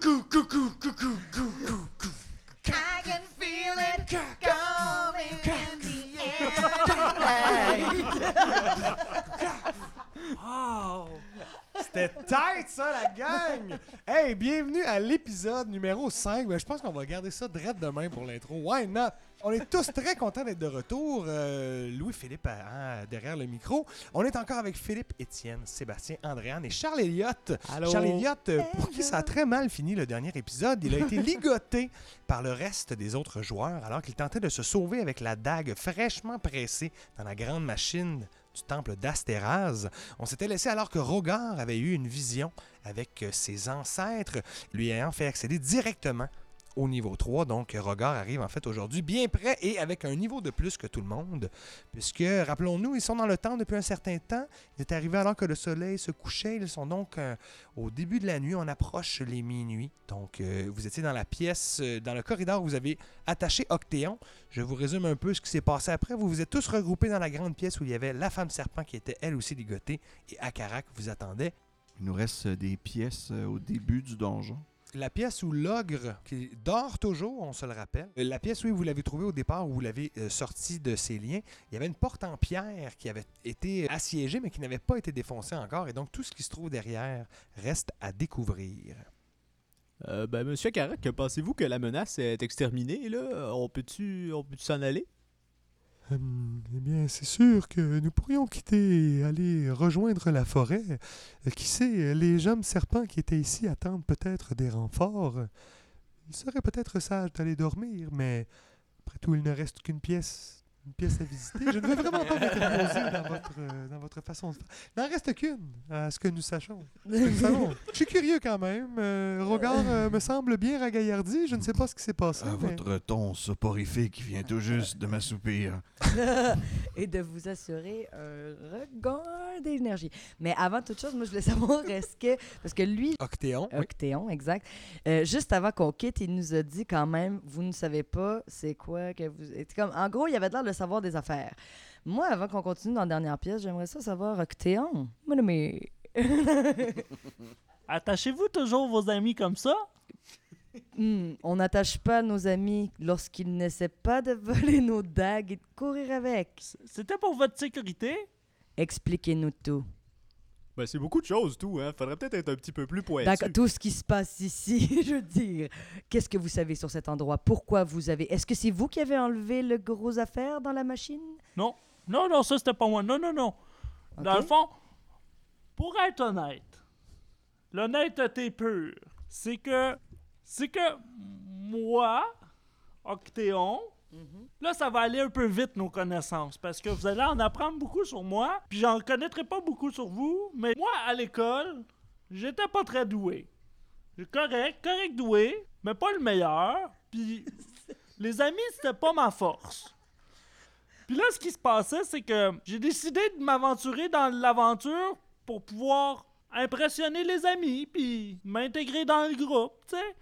Coucou, coucou, coucou, coucou, coucou. I can feel it coming in the air. Oh! C'était tight, ça, la gang! Hey, bienvenue à l'épisode numéro 5. Ben, je pense qu'on va garder ça direct demain pour l'intro. Why not? On est tous très contents d'être de retour. Euh, Louis-Philippe hein, derrière le micro. On est encore avec Philippe, Étienne, Sébastien, Andréane et Charles Elliott. Allô? Charles Elliott, euh, pour qui ça a très mal fini le dernier épisode, il a été ligoté par le reste des autres joueurs alors qu'il tentait de se sauver avec la dague fraîchement pressée dans la grande machine du temple d'Astéraz. On s'était laissé alors que Rogar avait eu une vision avec euh, ses ancêtres, lui ayant fait accéder directement au niveau 3. Donc, Rogar arrive en fait aujourd'hui bien prêt et avec un niveau de plus que tout le monde. Puisque, rappelons-nous, ils sont dans le temps depuis un certain temps. Il est arrivé alors que le soleil se couchait. Ils sont donc euh, au début de la nuit. On approche les minuit. Donc, euh, vous étiez dans la pièce, euh, dans le corridor où vous avez attaché Octéon. Je vous résume un peu ce qui s'est passé après. Vous vous êtes tous regroupés dans la grande pièce où il y avait la femme serpent qui était elle aussi ligotée et Akara qui vous attendait. Il nous reste des pièces au début du donjon. La pièce où l'ogre, qui dort toujours, on se le rappelle, euh, la pièce où vous l'avez trouvée au départ, où vous l'avez euh, sorti de ses liens, il y avait une porte en pierre qui avait été assiégée, mais qui n'avait pas été défoncée encore. Et donc, tout ce qui se trouve derrière reste à découvrir. Euh, ben, monsieur pensez-vous que la menace est exterminée, là? On peut-tu peut s'en aller? Hum, eh bien, c'est sûr que nous pourrions quitter et aller rejoindre la forêt. Euh, qui sait, les hommes serpents qui étaient ici attendent peut-être des renforts. Il serait peut-être sage d'aller dormir, mais après tout, il ne reste qu'une pièce. Une pièce à visiter. Je ne veux vraiment pas m'interposer dans votre, euh, dans votre façon de faire. Il n'en reste qu'une, à ce que nous que nous savons. Je suis curieux quand même. Euh, Rogar euh, me semble bien ragaillardi. Je ne sais pas ce qui s'est passé. Mais- votre ton soporifique vient tout juste de m'assoupir. Et de vous assurer un regain d'énergie. Mais avant toute chose, moi, je voulais savoir, est-ce que. Parce que lui, Octéon. oui. Octéon, exact. Euh, juste avant qu'on quitte, il nous a dit quand même, vous ne savez pas c'est quoi que vous... c'est Comme, en gros, il avait l'air de savoir des affaires. Moi, avant qu'on continue dans la dernière pièce, j'aimerais ça savoir, Octéon, mon ami, Attachez-vous toujours vos amis comme ça? Hmm, on n'attache pas nos amis lorsqu'ils n'essaient pas de voler nos dagues et de courir avec. C'était pour votre sécurité? Expliquez-nous tout. Ben, c'est beaucoup de choses, tout, hein? Faudrait peut-être être un petit peu plus pointu. D'accord, tout ce qui se passe ici, je veux dire. Qu'est-ce que vous savez sur cet endroit? Pourquoi vous avez... Est-ce que c'est vous qui avez enlevé le gros affaire dans la machine? Non. Non, non, ça c'était pas moi. Non, non, non. Dans Ok. le fond, pour être honnête, l'honnêteté pure, c'est que. C'est que moi, Octéon, là ça va aller un peu vite nos connaissances parce que vous allez en apprendre beaucoup sur moi, puis j'en connaîtrai pas beaucoup sur vous, mais moi à l'école, j'étais pas très doué. Correct, correct doué, mais pas le meilleur, puis les amis c'était pas ma force. Puis là, ce qui se passait, c'est que j'ai décidé de m'aventurer dans l'aventure pour pouvoir impressionner les amis, puis m'intégrer dans le groupe, tu sais.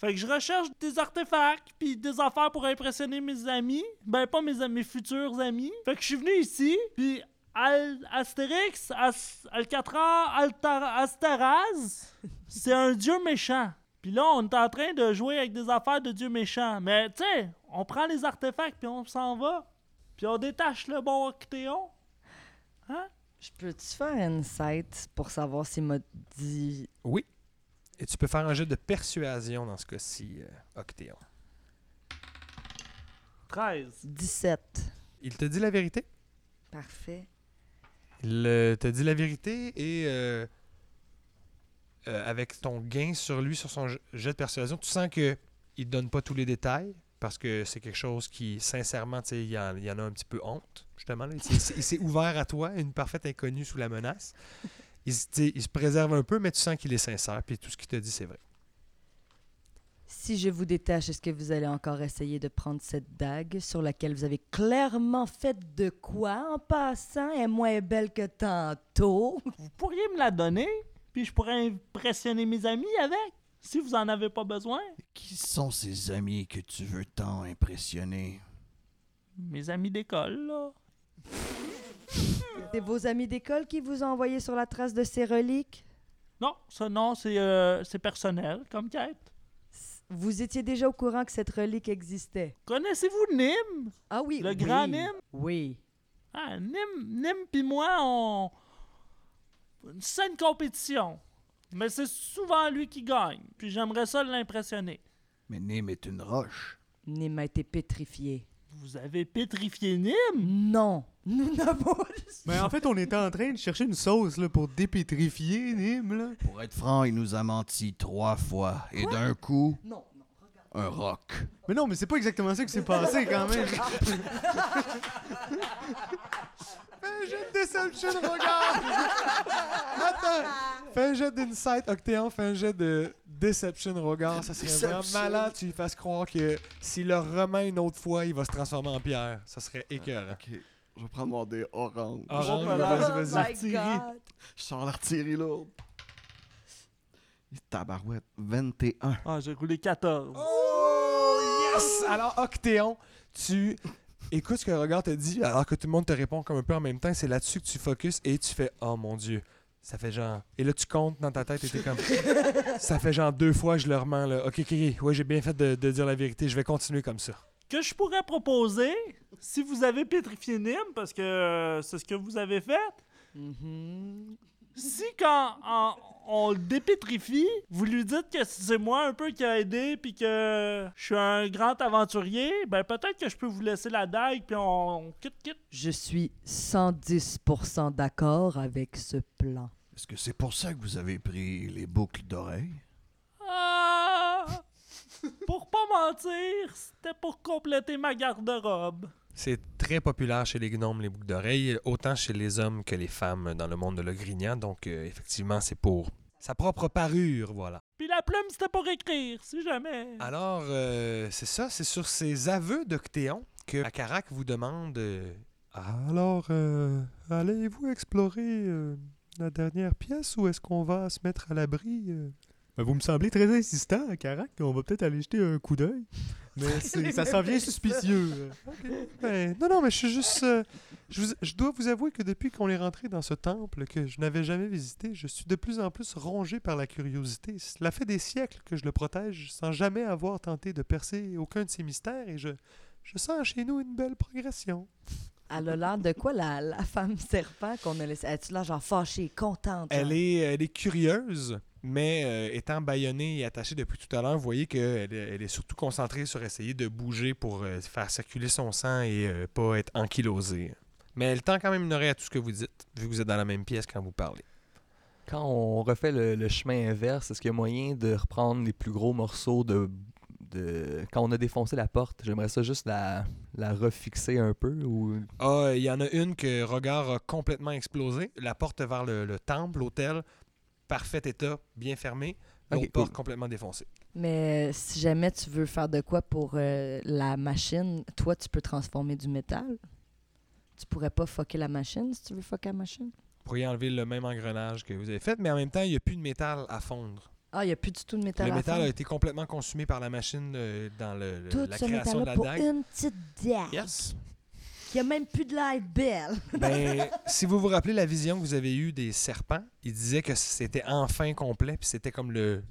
Fait que je recherche des artefacts, puis des affaires pour impressionner mes amis. Ben, pas mes, mes futurs amis. Fait que je suis venu ici, puis Al Astérix, As Alcatraz, Altar Asteraz, c'est un dieu méchant. Puis là, on est en train de jouer avec des affaires de dieu méchant. Mais, tu sais, on prend les artefacts, puis on s'en va. Puis on détache le bon Octéon. Hein? Je peux-tu faire une site pour savoir s'il m'a dit... Oui. Et tu peux faire un jeu de persuasion dans ce cas-ci, euh, Octéon. 13. 17. Il te dit la vérité? Parfait. Il euh, te dit la vérité et euh, euh, avec ton gain sur lui, sur son jet de persuasion, tu sens que il te donne pas tous les détails parce que c'est quelque chose qui, sincèrement, tu sais, il y, en il y en a un petit peu honte, justement. là. Il s'est- il s'est ouvert à toi, une parfaite inconnue sous la menace. Il, se- il préserve un peu, mais tu sens qu'il est sincère, puis tout ce qu'il te dit, c'est vrai. Si je vous détache, est-ce que vous allez encore essayer de prendre cette dague sur laquelle vous avez clairement fait de quoi en passant? Elle est moins belle que tantôt. Vous pourriez me la donner, puis je pourrais impressionner mes amis avec, si vous en avez pas besoin. Qui sont ces amis que tu veux tant impressionner? Mes amis d'école, là. C'est vos amis d'école qui vous ont envoyé sur la trace de ces reliques? Non, non, c'est euh, c'est personnel comme quête. Vous étiez déjà au courant que cette relique existait? Connaissez-vous Nim? Ah oui. Le oui. grand Nim? Oui. Ah, Nim, Nim pis moi, on... Une saine compétition. Mais c'est souvent lui qui gagne. Puis j'aimerais ça l'impressionner. Mais Nim est une roche. Nim a été pétrifié. Vous avez pétrifié Nim? Non. Nous n'avons... Mais en fait, on était en train de chercher une sauce là, pour dépétrifier Nîmes. Là. Pour être franc, il nous a menti trois fois. Et d'un coup, Non, non. un roc. Mais non, mais c'est pas exactement ça qui s'est passé quand même. Fais un jet de Deception, regarde! Attends! Fais un jet d'insight, Octéon, fais un jet de Deception, regard. Ça serait vraiment Deception. malade, tu lui fasses croire que s'il le remet une autre fois, il va se transformer en pierre. Ça serait écœurant. Ok, je vais prendre mon dé orange. Orange, vas-y, vas-y. Oh my Artillerie. God. Je sors l'artillerie lourde. Tabarouette, 21. Ah, j'ai roulé 14. Oh, yes! Alors, Octéon, tu écoutes ce que Regard te dit, alors que tout le monde te répond comme un peu en même temps. C'est là-dessus que tu focuses et tu fais Oh mon Dieu, ça fait genre. Et là, tu comptes dans ta tête et t'es comme Ça fait genre deux fois que je le remets là. Ok, ok, ok. Ouais, j'ai bien fait de, de dire la vérité. Je vais continuer comme ça. Que je pourrais proposer, si vous avez pétrifié Nim, parce que euh, c'est ce que vous avez fait, Mhm. si quand en- on le dépétrifie, vous lui dites que c'est moi un peu qui a aidé puis que je suis un grand aventurier, ben peut-être que je peux vous laisser la dague puis on, on quitte quitte. Je suis 110% d'accord avec ce plan. Est-ce que c'est pour ça que vous avez pris les boucles d'oreilles? Ah! pour mentir, c'était pour compléter ma garde-robe. C'est très populaire chez les gnomes, les boucles d'oreilles, autant chez les hommes que les femmes dans le monde de l'Ogrignan. Donc, euh, effectivement, c'est pour sa propre parure, voilà. Puis la plume, c'était pour écrire, si jamais. Alors, euh, c'est ça, c'est sur ces aveux d'Octéon que Akarak vous demande euh, Alors, allez-vous explorer la dernière pièce ou est-ce qu'on va se mettre à l'abri vous me semblez très insistant, Carac. On va peut-être aller jeter un coup d'œil. Mais ça s'en vient suspicieux. Ben, Non, non, mais je suis juste. euh, je, vous- je dois vous avouer que depuis qu'on est rentré dans ce temple que je n'avais jamais visité, je suis de plus en plus rongé par la curiosité. Cela fait des siècles que je le protège sans jamais avoir tenté de percer aucun de ses mystères et je, je sens chez nous une belle progression. Elle a l'air de quoi, la, la femme serpent qu'on a laissée? Elle-tu l'air genre fâchée, contente? genre? Elle est, elle est curieuse, mais euh, étant bâillonnée et attachée depuis tout à l'heure, vous voyez qu'elle est, elle est surtout concentrée sur essayer de bouger pour euh, faire circuler son sang et euh, pas être ankylosée. Mais elle tend quand même une oreille à tout ce que vous dites, vu que vous êtes dans la même pièce quand vous parlez. Quand on refait le, le chemin inverse, est-ce qu'il y a moyen de reprendre les plus gros morceaux de. de... Quand on a défoncé la porte, j'aimerais ça juste la, la refixer un peu ou? Ah, il y en a une que Regard a complètement explosé. La porte vers le, le temple, l'hôtel, parfait état, bien fermé. L'autre Ok, porte cool. complètement défoncée. Mais si jamais tu veux faire de quoi pour euh, la machine, toi, tu peux transformer du métal. Tu pourrais pas fucker la machine si tu veux fucker la machine. Vous pourriez enlever le même engrenage que vous avez fait, mais en même temps, il n'y a plus de métal à fondre. Ah, il n'y a plus du tout de métal le à métal fondre. a été complètement consumé par la machine euh, dans le, le- Tout la ce création de la pour dague. une petite dague. Yes. Qui a même plus de l'air belle. Ben, si vous vous rappelez la vision que vous avez eue des serpents, il disait que c'était enfin complet, puis c'était comme le,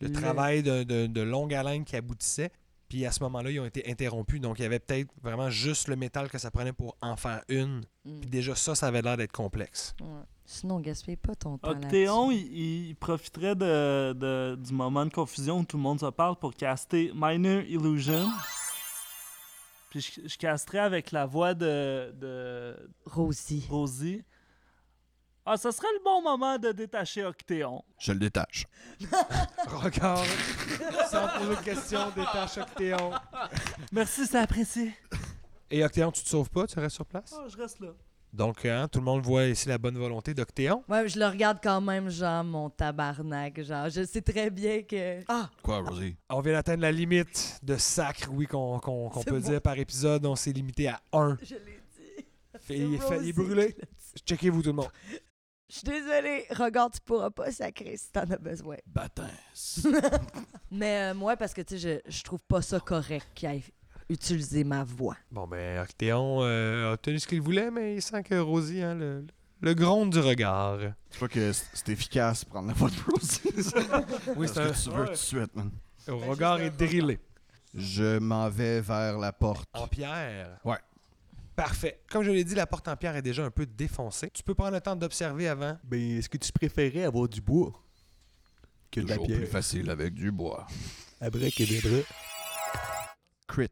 le Le- travail de, de- de longue haleine qui aboutissait. Puis à ce moment-là, ils ont été interrompus. Donc, il y avait peut-être vraiment juste le métal que ça prenait pour en faire une. Mm. Puis déjà, ça, ça avait l'air d'être complexe. Ouais. Sinon, gaspille pas ton temps Octéon, il profiterait de, de- du moment de confusion où tout le monde se parle pour caster Minor Illusion. Puis je, je casterais avec la voix de, de Rosie. Rosie. Ah, ça serait le bon moment de détacher Octéon. Je le détache. Regarde, sans poser de questions, détache Octéon. Merci, c'est apprécié. Et Octéon, tu te sauves pas, tu restes sur place? Ah, je reste là. Donc, hein, tout le monde voit ici la bonne volonté d'Octéon. Ouais, je le regarde quand même, genre, mon tabarnak. Genre, je sais très bien que. Ah! Quoi, Rosie? On vient d'atteindre la limite de sacre, oui, qu'on peut bon. dire par épisode. On s'est limité à un. Je l'ai dit. Fait- il, est fait- il est Rosie brûlé. Checkez-vous tout le monde. Je suis désolée. Regarde, tu pourras pas sacrer si t'en as besoin. Bâtins. Mais euh, moi, parce que, tu sais, je, je trouve pas ça correct qu'il ait utilisé ma voix. Bon, ben, Octéon euh, a obtenu ce qu'il voulait, mais il sent que Rosie, hein, le, le gronde du regard. C'est pas que c'est efficace prendre la voix de Rosie. Oui, c'est un, que tu veux tout de suite, man. le regard est drillé. Je m'en vais vers la porte. En pierre? Ouais. Parfait. Comme je l'ai dit, la porte en pierre est déjà un peu défoncée. Tu peux prendre le temps d'observer avant. Ben, est-ce que tu préférais avoir du bois que de la Toujours pierre? plus facile avec du bois. Abrec et des bras. Crit.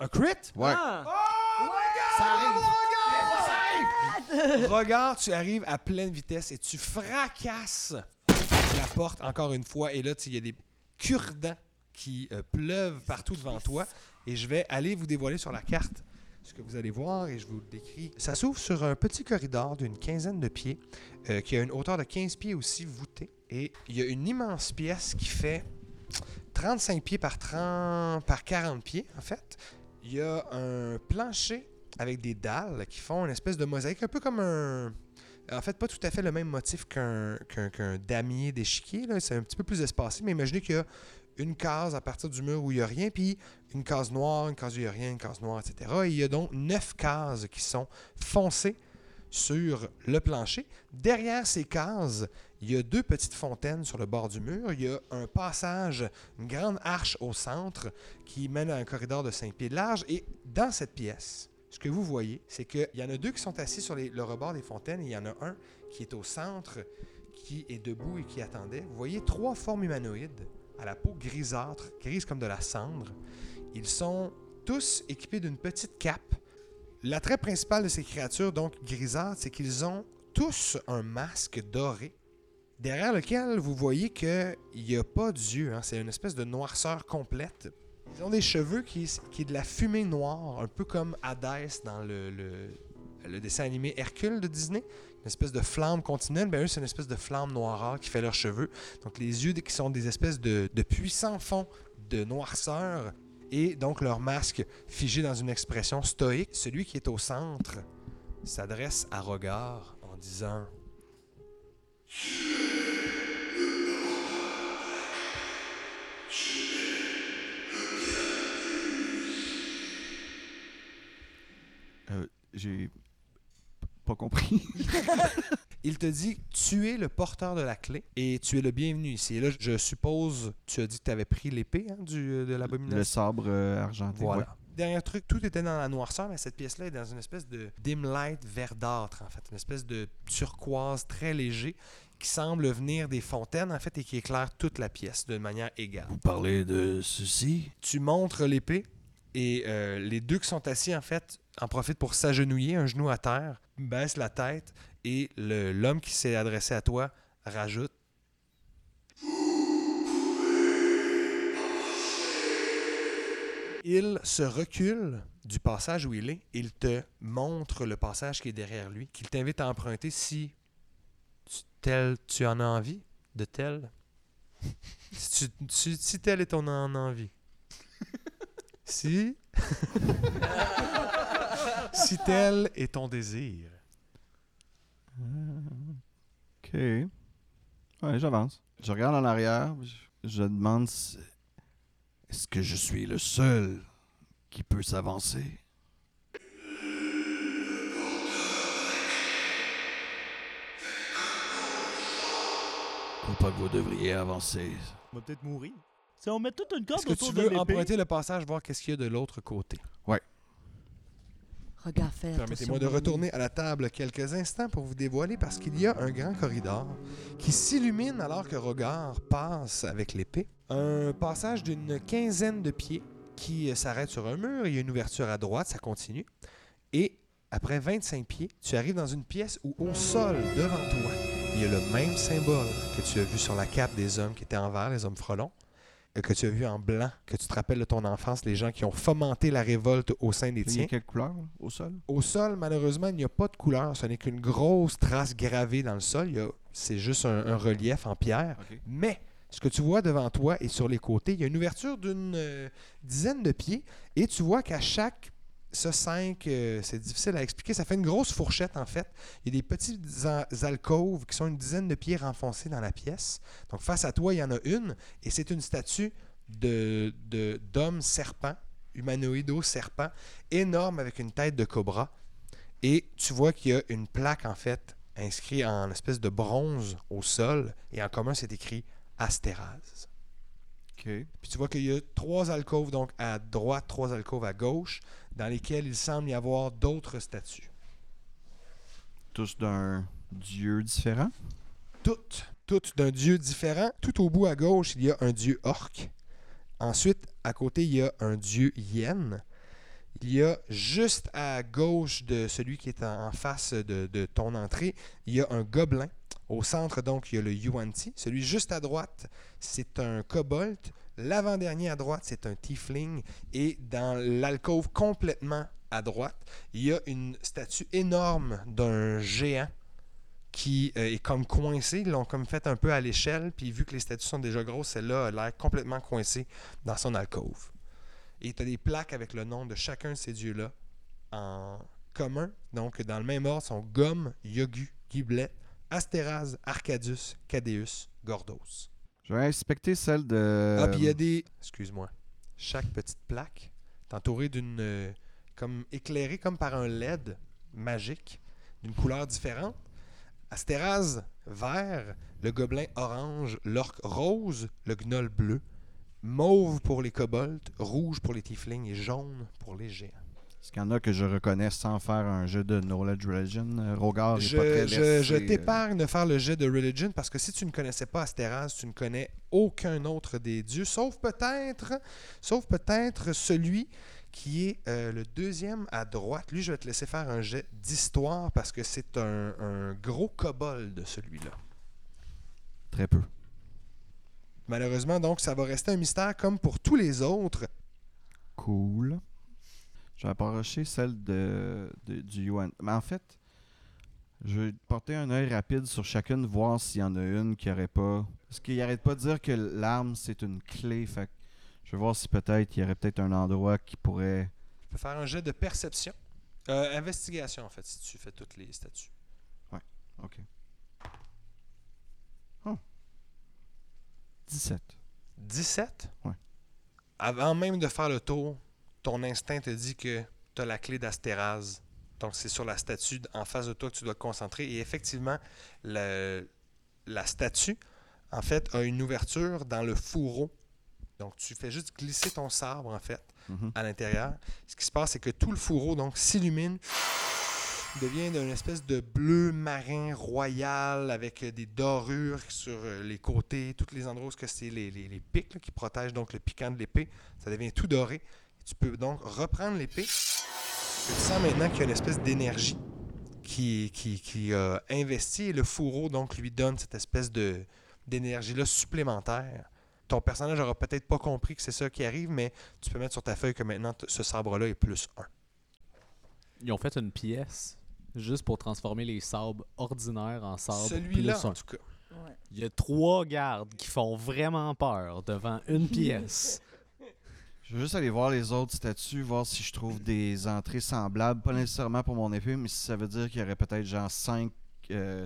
Un crit? Ouais. Ah! Regarde, tu arrives à pleine vitesse et tu fracasses la porte encore une fois. Et là, il y a des cure-dents qui euh, pleuvent partout devant toi. Et je vais aller vous dévoiler sur la carte ce que vous allez voir et je vous le décris. Ça s'ouvre sur un petit corridor d'une quinzaine de pieds euh, qui a une hauteur de 15 pieds aussi voûtée. Et il y a une immense pièce qui fait 35 pieds par, 30, par 40 pieds, en fait. Il y a un plancher avec des dalles qui font une espèce de mosaïque, un peu comme un. En fait, pas tout à fait le même motif qu'un damier d'échiquier. C'est un petit peu plus espacé, mais imaginez qu'il y a une case à partir du mur où il n'y a rien, puis une case noire, une case où il n'y a rien, une case noire, etc. Et il y a donc neuf cases qui sont foncées sur le plancher. Derrière ces cases, il y a deux petites fontaines sur le bord du mur. Il y a un passage, une grande arche au centre qui mène à un corridor de 5 pieds de large. Et dans cette pièce, ce que vous voyez, c'est qu'il y en a deux qui sont assis sur les- le rebord des fontaines et il y en a un qui est au centre, qui est debout et qui attendait. Vous voyez trois formes humanoïdes à la peau grisâtre, grise comme de la cendre. Ils sont tous équipés d'une petite cape. L'attrait principal de ces créatures, donc grisâtres, c'est qu'ils ont tous un masque doré derrière lequel vous voyez qu'il n'y a pas d'yeux. hein. C'est une espèce de noirceur complète. Ils ont des cheveux qui, qui est de la fumée noire, un peu comme Hadès dans le, dessin animé Hercule de Disney. Une espèce de flamme continuelle. Ben eux, c'est une espèce de flamme noirâtre qui fait leurs cheveux. Donc les yeux qui sont des espèces de, de puissants fonds de noirceur. Et donc leur masque figé dans une expression stoïque. Celui qui est au centre s'adresse à Regard en disant Euh, J'ai pas compris. Il te dit tu es le porteur de la clé et tu es le bienvenu ici. Et là, je suppose, tu as dit que tu avais pris l'épée hein, du, de l'abomination? Le sabre euh, argenté. Voilà. ouais. Dernier truc, tout était dans la noirceur, mais cette pièce-là est dans une espèce de dim light verdâtre, en fait. Une espèce de turquoise très léger qui semble venir des fontaines, en fait, et qui éclaire toute la pièce de manière égale. Vous parlez de ceci? Tu montres l'épée et euh, les deux qui sont assis, en fait, en profitent pour s'agenouiller, un genou à terre, baissent la tête et l'homme qui s'est adressé à toi rajoute Il se recule du passage où il est. Il te montre le passage qui est derrière lui, qu'il t'invite à emprunter si tu, tel tu en as envie, de tel. si, tu- tel est ton en envie. Si. si tel est ton désir. Ok. Ouais, j'avance. Je regarde en arrière. Je, je demande si- Est-ce que je suis le seul qui peut s'avancer? Je crois pas que vous devriez avancer? On va peut-être mourir. Si on met toute une corde Est-ce que autour tu de veux l'épée... emprunter le passage, voir qu'est-ce qu'il y a de l'autre côté? Regarde, fais Permettez-moi de retourner à la table quelques instants pour vous dévoiler parce qu'il y a un grand corridor qui s'illumine alors que Regard passe avec l'épée. Un passage d'une quinzaine de pieds qui euh, s'arrête sur un mur. Il y a une ouverture à droite, ça continue. Et après 25 pieds, tu arrives dans une pièce où au sol, devant toi, il y a le même symbole que tu as vu sur la cape des hommes qui étaient en vert, les hommes frelons, que tu as vu en blanc, que tu te rappelles de ton enfance, les gens qui ont fomenté la révolte au sein des Il y tiens. a quelle couleur au sol? Au sol, malheureusement, il n'y a pas de couleur. Ce n'est qu'une grosse trace gravée dans le sol. A- C'est juste un, un relief en pierre. Mais ce que tu vois devant toi et sur les côtés, il y a une ouverture d'une euh, dizaine de pieds. Et tu vois qu'à chaque ce 5, c'est difficile à expliquer. Ça fait une grosse fourchette, en fait. Il y a des petites alcôves qui sont une dizaine de pieds renfoncés dans la pièce. Donc, face à toi, il y en a une. Et c'est une statue de, de- d'homme serpent, humanoïdo serpent, énorme avec une tête de cobra. Et tu vois qu'il y a une plaque, en fait, inscrit en espèce de bronze au sol, et en commun, c'est écrit Astéraz. Puis tu vois qu'il y a trois alcôves, donc à droite, trois alcôves à gauche, dans lesquelles il semble y avoir d'autres statues. Tous d'un dieu différent? Toutes, toutes d'un dieu différent. Tout au bout à gauche, il y a un dieu orc. Ensuite, à côté, il y a un dieu yen. Il y a juste à gauche de celui qui est en en face de, de ton entrée, il y a un gobelin. Au centre, donc, il y a le Yuan-Ti. Celui juste à droite, c'est un kobold. L'avant-dernier à droite, c'est un tiefling. Et dans l'alcôve complètement à droite, il y a une statue énorme d'un géant qui euh, est comme coincé. Ils l'ont comme fait un peu à l'échelle. Puis vu que les statues sont déjà grosses, celle-là a l'air complètement coincée dans son alcôve. Et tu as des plaques avec le nom de chacun de ces dieux-là en commun. Donc, dans le même ordre, sont Gomme, Yogu, Giblet, Astéraz, Arcadus, Cadeus, Gordos. Je vais inspecter celle de. Ah, puis il y a des. Excuse-moi. Chaque petite plaque est entourée d'une. euh, comme éclairée comme par un LED magique, d'une couleur différente. Astéraz, vert. Le gobelin orange. L'orque rose. Le gnoll bleu. Mauve pour les kobolds. Rouge pour les tieflings. Et jaune pour les géants. Est-ce qu'il y en a que je reconnais sans faire un jeu de Knowledge Religion Euh, Rogard Je, pas très je- versé, je euh, t'épargne de faire le jet de religion parce que si tu ne connaissais pas Astéraz, tu ne connais aucun autre des dieux, sauf peut-être, sauf peut-être celui qui est euh, le deuxième à droite. Lui, je vais te laisser faire un jet d'histoire parce que c'est un, un gros kobold, celui-là. Très peu. Malheureusement, donc, ça va rester un mystère comme pour tous les autres. Cool. Je vais approcher celle de, de- du Yuan. Mais en fait, je vais porter un œil rapide sur chacune, voir s'il y en a une qui aurait pas. Parce qu'il arrête pas de dire que l'arme, c'est une clé. Fait je vais voir si peut-être il y aurait peut-être un endroit qui pourrait. Tu peux faire un jet de perception. Euh, investigation, en fait, si tu fais toutes les statues. Ok. Oh. 17. 17? Ouais. Avant même de faire le tour, ton instinct te dit que tu as la clé d'Astéraz. Donc, c'est sur la statue en face de toi que tu dois te concentrer. Et effectivement, le- la statue, en fait, a une ouverture dans le fourreau. Donc, tu fais juste glisser ton sabre, en fait, Mhm. à l'intérieur. Ce qui se passe, c'est que tout le fourreau donc s'illumine, devient d'une espèce de bleu marin royal avec des dorures sur les côtés, tous les endroits où c'est les, les- les pics là, qui protègent donc le piquant de l'épée. Ça devient tout doré. Tu peux donc reprendre l'épée. Tu sens maintenant qu'il y a une espèce d'énergie qui, qui, qui a investi et le fourreau donc lui donne cette espèce de d'énergie-là supplémentaire. Ton personnage aura peut-être pas compris que c'est ça qui arrive, mais tu peux mettre sur ta feuille que maintenant ce sabre-là est plus 1. Ils ont fait une pièce juste pour transformer les sabres ordinaires en sabres Celui-là, plus en un. tout cas. Ouais. Il y a trois gardes qui font vraiment peur devant une pièce. Je vais juste aller voir les autres statues, voir si je trouve des entrées semblables. Pas nécessairement pour mon épée, mais si ça veut dire qu'il y aurait peut-être genre 5,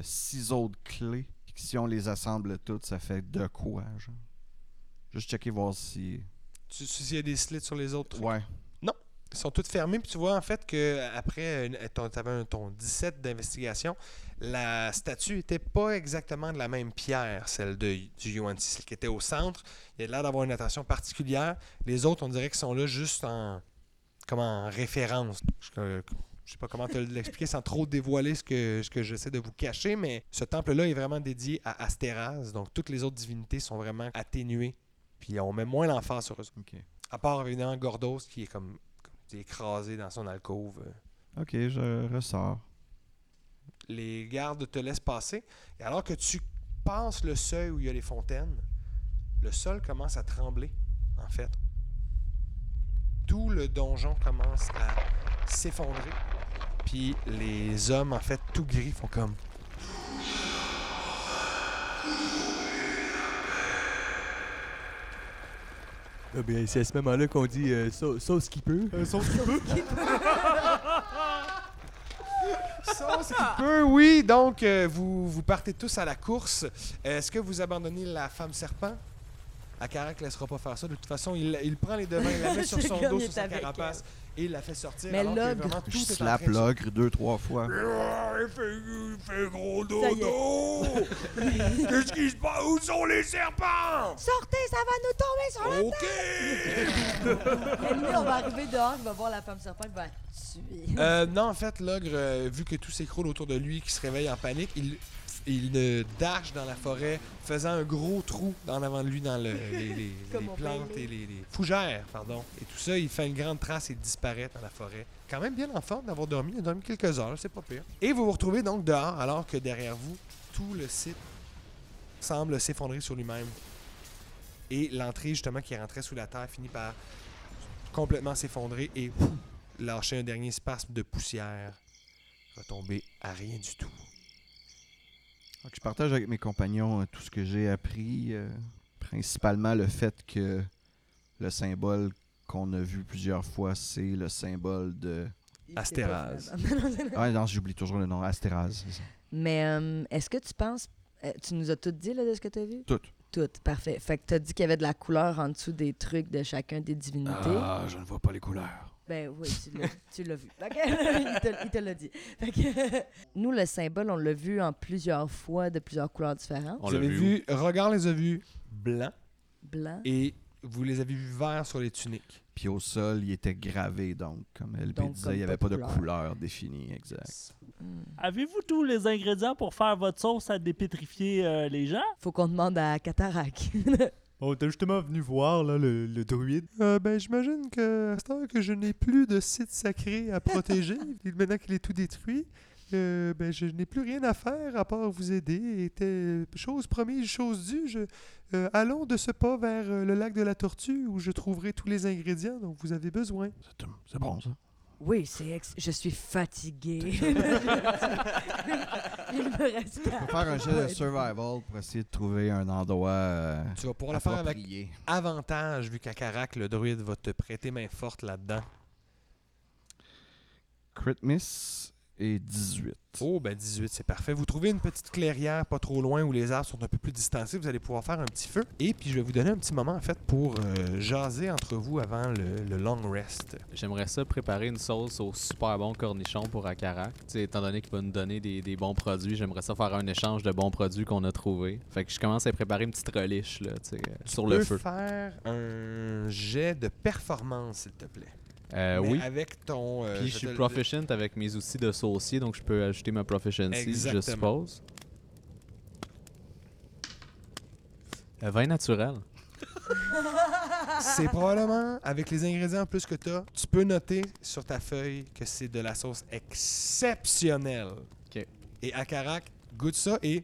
6 autres clés. Puis que si on les assemble toutes, ça fait de quoi, genre? Juste checker voir si. Tu sais s'il y a des slits sur les autres trucs? Ouais. Ils sont toutes fermées, puis tu vois en fait que après une- ton, t'avais un- ton 17 d'investigation, la statue était pas exactement de la même pierre, celle de, du Yuan celle qui était au centre. Il a l'air d'avoir une attention particulière. Les autres, on dirait qu'ils sont là juste en, comme en référence. Je, euh, je sais pas comment te l'expliquer sans trop dévoiler ce que, ce que j'essaie de vous cacher, mais ce temple-là est vraiment dédié à Astéraz. Donc toutes les autres divinités sont vraiment atténuées. Puis on met moins l'emphase sur eux. À part évidemment Gordos qui est comme, écrasé dans son alcôve. Euh, Ok, je ressors. Les gardes te laissent passer. Et alors que tu passes le seuil où il y a les fontaines, le sol commence à trembler, en fait. Tout le donjon commence à s'effondrer. Puis les hommes, en fait, tout gris, font comme. Ah ben, c'est à ce moment-là qu'on dit euh, sau- sauce qui peut. Sauce qui peut, oui. Donc, euh, vous, vous partez tous à la course. Est-ce que vous abandonnez la femme serpent? Akarak ne laissera pas faire ça. De toute façon, il, il prend les devants, il la met sur son dos, sur sa carapace. et il la fait sortir. Mais l'ogre- Je est en slap train de- l'ogre deux, trois fois. Il fait, il fait gros Ça y est. dodo! Qu'est-ce qui se passe? Où sont les serpents? Sortez, ça va nous tomber sur OK! la tête! on va arriver dehors, il va voir la femme serpent, il va tuer. Euh, non, en fait, l'ogre, euh, vu que tout s'écroule autour de lui, qui se réveille en panique, il, il euh, dash dans la forêt, faisant un gros trou en avant de lui dans le- les, plantes et les, les fougères, pardon. Et tout ça, il fait une grande trace et disparaît dans la forêt. Quand même bien en forme d'avoir dormi. Il a dormi quelques heures, c'est pas pire. Et vous vous retrouvez donc dehors, alors que derrière vous, tout le site semble s'effondrer sur lui-même. Et l'entrée, justement, qui rentrait sous la terre, finit par complètement s'effondrer et ouf, lâcher un dernier spasme de poussière, retomber à rien du tout. Donc, je partage avec mes compagnons euh, tout ce que j'ai appris, euh, principalement le fait que le symbole qu'on a vu plusieurs fois, c'est le symbole de... Astéraz. Ah non, j'oublie toujours le nom, Astéraz. c'est ça. Mais euh, est-ce que tu penses. euh, tu nous as tout dit là, de ce que tu as vu? Tout. Tout, parfait. Fait que tu as dit qu'il y avait de la couleur en dessous des trucs de chacun des divinités. Ah, je ne vois pas les couleurs. Ben oui, tu l'as- tu l'as vu. Il te, il te l'a dit. Que, nous, le symbole, on l'a vu en plusieurs fois de plusieurs couleurs différentes. On vous l'a avez vu. vu, Regard les a vus blancs Blanc. et vous les avez vus verts sur les tuniques. Puis au sol, il était gravé, donc, comme elle Donc, disait, comme il n'y avait pas de couleur. couleur définie, exact. Hmm. Avez-vous tous les ingrédients pour faire votre sauce à dépétrifier euh, les gens? Faut qu'on demande à Catarac. On était justement venu voir là, le, le druide. Euh, ben, j'imagine que à cette heure que je n'ai plus de site sacré à protéger, maintenant qu'il est tout détruit, euh, ben, je n'ai plus rien à faire à part vous aider. Chose promise, chose due. Je, euh, allons de ce pas vers le lac de la Tortue où je trouverai tous les ingrédients dont vous avez besoin. C'est bon, ça. Oui, c'est ex- je suis fatiguée. Il me reste On va faire un jet de survival pour essayer de trouver un endroit euh, Tu vas pouvoir le faire avec avantage vu qu'Akarak, le druide, va te prêter main forte là-dedans. Crit miss et 18. Oh, ben 18, c'est parfait. Vous trouvez une petite clairière pas trop loin où les arbres sont un peu plus distancés. Vous allez pouvoir faire un petit feu. Et puis, je vais vous donner un petit moment, en fait, pour euh, jaser entre vous avant le, le long rest. J'aimerais ça préparer une sauce au super bon cornichon pour Akarak. Tu sais, étant donné qu'il va nous donner des, des bons produits, j'aimerais ça faire un échange de bons produits qu'on a trouvés. Fait que je commence à préparer une petite relish là, tu sais, euh, sur Tu le peux feu. faire un jet de performance, s'il te plaît. Euh, oui. avec ton... euh, Puis je je suis te proficient avec mes outils de saucier, donc je peux ajouter ma proficiency, je suppose. Euh, vin naturel. C'est probablement, avec les ingrédients en plus que tu as, tu peux noter sur ta feuille que c'est de la sauce exceptionnelle. Ok. Et Akarak goûte ça et...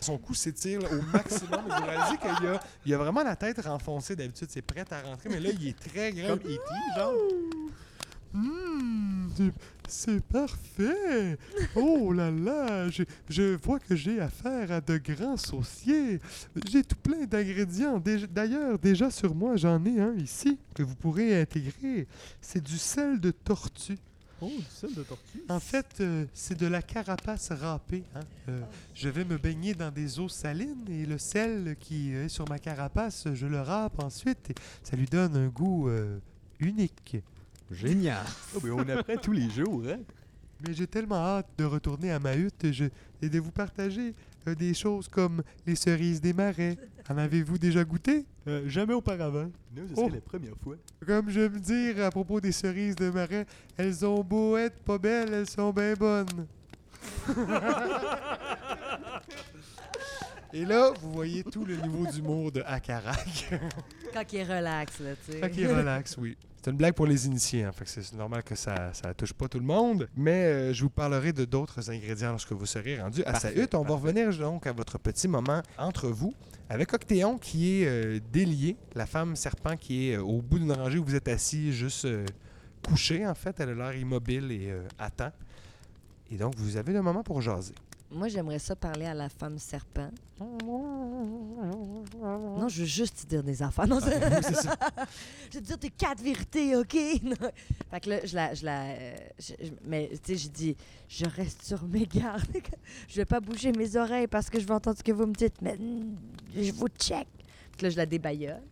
Son cou s'étire au maximum. Vous réalisez qu'il a, il a vraiment la tête renfoncée. D'habitude, c'est prêt à rentrer, mais là, il est très grand. Comme E.T., genre. Mmh, c'est- parfait. Oh là là, je, je vois que j'ai affaire à de grands sauciers. J'ai tout plein d'ingrédients. D'ailleurs, déjà sur moi, j'en ai un ici que vous pourrez intégrer. C'est du sel de tortue. Oh, du sel de tortue. En fait, euh, c'est de la carapace râpée. hein. Euh, je vais me baigner dans des eaux salines et le sel qui est sur ma carapace, je le râpe ensuite et ça lui donne un goût euh, unique. Génial. Oh, ben, on apprend tous les jours, hein? Mais j'ai tellement hâte de retourner à ma hutte je- et de vous partager euh, des choses comme les cerises des marais. En avez-vous déjà goûté? Euh, jamais auparavant. Non, ce serait la première fois. Comme je me dire à propos des cerises de marais, elles ont beau être pas belles, elles sont bien bonnes. et là, vous voyez tout le niveau d'humour de Akarak. Quand il est relax, là, tu sais. Ok, relax, oui. C'est une blague pour les initiés, hein, fait que c'est normal que ça, ça touche pas tout le monde. Mais euh, je vous parlerai de d'autres ingrédients lorsque vous serez rendu à sa hutte. On va revenir donc à votre petit moment entre vous avec Octéon qui est euh, délié, la femme serpent qui est euh, au bout d'une rangée où vous êtes assis, juste couché en fait. Elle a l'air immobile et attend. Et donc, vous avez le moment pour jaser. Moi, j'aimerais ça parler à la femme serpent. Non, je veux juste te dire des affaires. Non, c'est- c'est ça. je veux te dire tes quatre vérités, OK? Non. Fait que là, je la... Je la euh, je- mais, tu sais, je dis, je reste sur mes gardes. je vais pas bouger mes oreilles parce que je vais entendre ce que vous me dites, mais mm, je vous check. Puis là, je la débaillonne.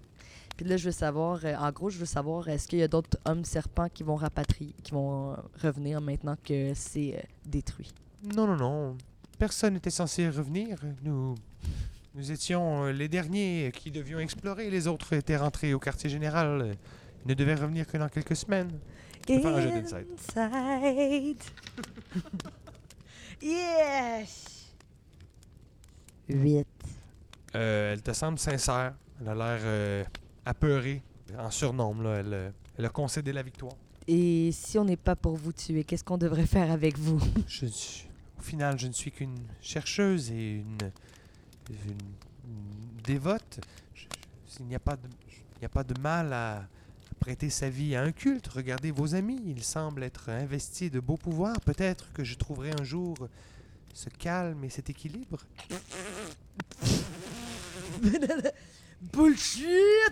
Puis là, je veux savoir, euh, en gros, je veux savoir, est-ce qu'il y a d'autres hommes serpents qui vont rapatrier, qui vont euh, revenir maintenant que c'est euh, détruit? Non, non, non. Personne n'était censé revenir. Nous, nous étions euh, les derniers qui devions explorer. Les autres étaient rentrés au quartier général. Ils ne devaient revenir que dans quelques semaines. vais faire un jet d'insight. Inside. yes! 8. Euh, elle te semble sincère. Elle a l'air euh, apeurée, en surnombre. Là. Elle, euh, elle a concédé la victoire. Et si on n'est pas pour vous tuer, qu'est-ce qu'on devrait faire avec vous? Je suis- final, je ne suis qu'une chercheuse et une, une- une dévote. Je- je- il n'y a, pas de- il n'y a pas de mal à, prêter sa vie à un culte. Regardez vos amis, ils semblent être investis de beaux pouvoirs. Peut-être que je trouverai un jour ce calme et cet équilibre. Bullshit!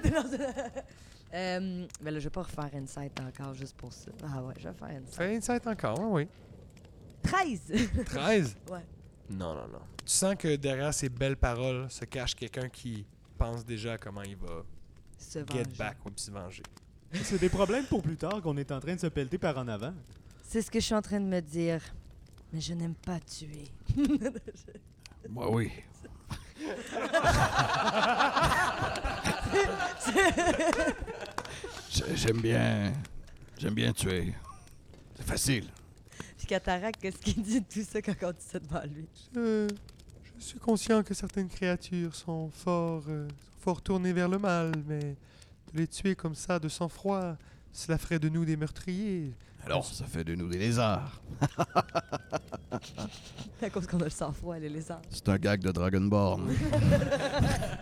euh, ben là, je vais pas refaire Insight encore juste pour ça. Ah ouais, je vais faire Insight. Fais insight encore, oui. 13! 13? Ouais. Non, non, non. Tu sens que derrière ces belles paroles se cache quelqu'un qui pense déjà à comment il va Se get venger. back ou se venger. C'est des problèmes pour plus tard qu'on est en train de se pelleter par en avant. C'est ce que je suis en train de me dire. Mais je n'aime pas tuer. Moi, oui. J'ai- J'aime bien. J'aime bien tuer. C'est facile. Puis Cataract, qu'est-ce qu'il dit de tout ça quand on dit ça devant lui? Je, je suis conscient que certaines créatures sont fort, euh, sont fort tournées vers le mal, mais de les tuer comme ça de sang-froid, cela ferait de nous des meurtriers. Alors, ça fait de nous des lézards. À cause qu'on a le sang-froid, les lézards. C'est un gag de Dragonborn. Vous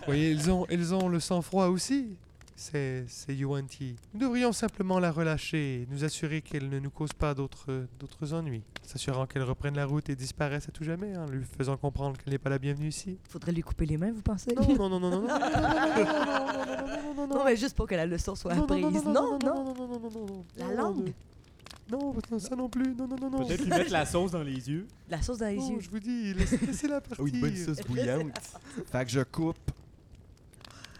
voyez, ils ont, ils ont le sang-froid aussi. C'est Yuan-Ti. Nous devrions simplement la relâcher et nous assurer qu'elle ne nous cause pas d'autres d'autres ennuis. S'assurant qu'elle reprenne la route et disparaisse à tout jamais, en lui faisant comprendre qu'elle n'est pas la bienvenue ici. Faudrait lui couper les mains, vous pensez? Non, non, non, non, non, non, non, non, non, non, non, non, non, non, Non, mais juste pour que la leçon soit apprise. Non, non, non, non, non, non, non, non. La Non, langue? Non, non, ça non plus. Non, non, non, non. Peut-être lui mettre la sauce dans les yeux. La sauce dans les Non, yeux. je vous dis, laissez, laissez-la partir. Oh, une bonne sauce bouillante. Fait que je coupe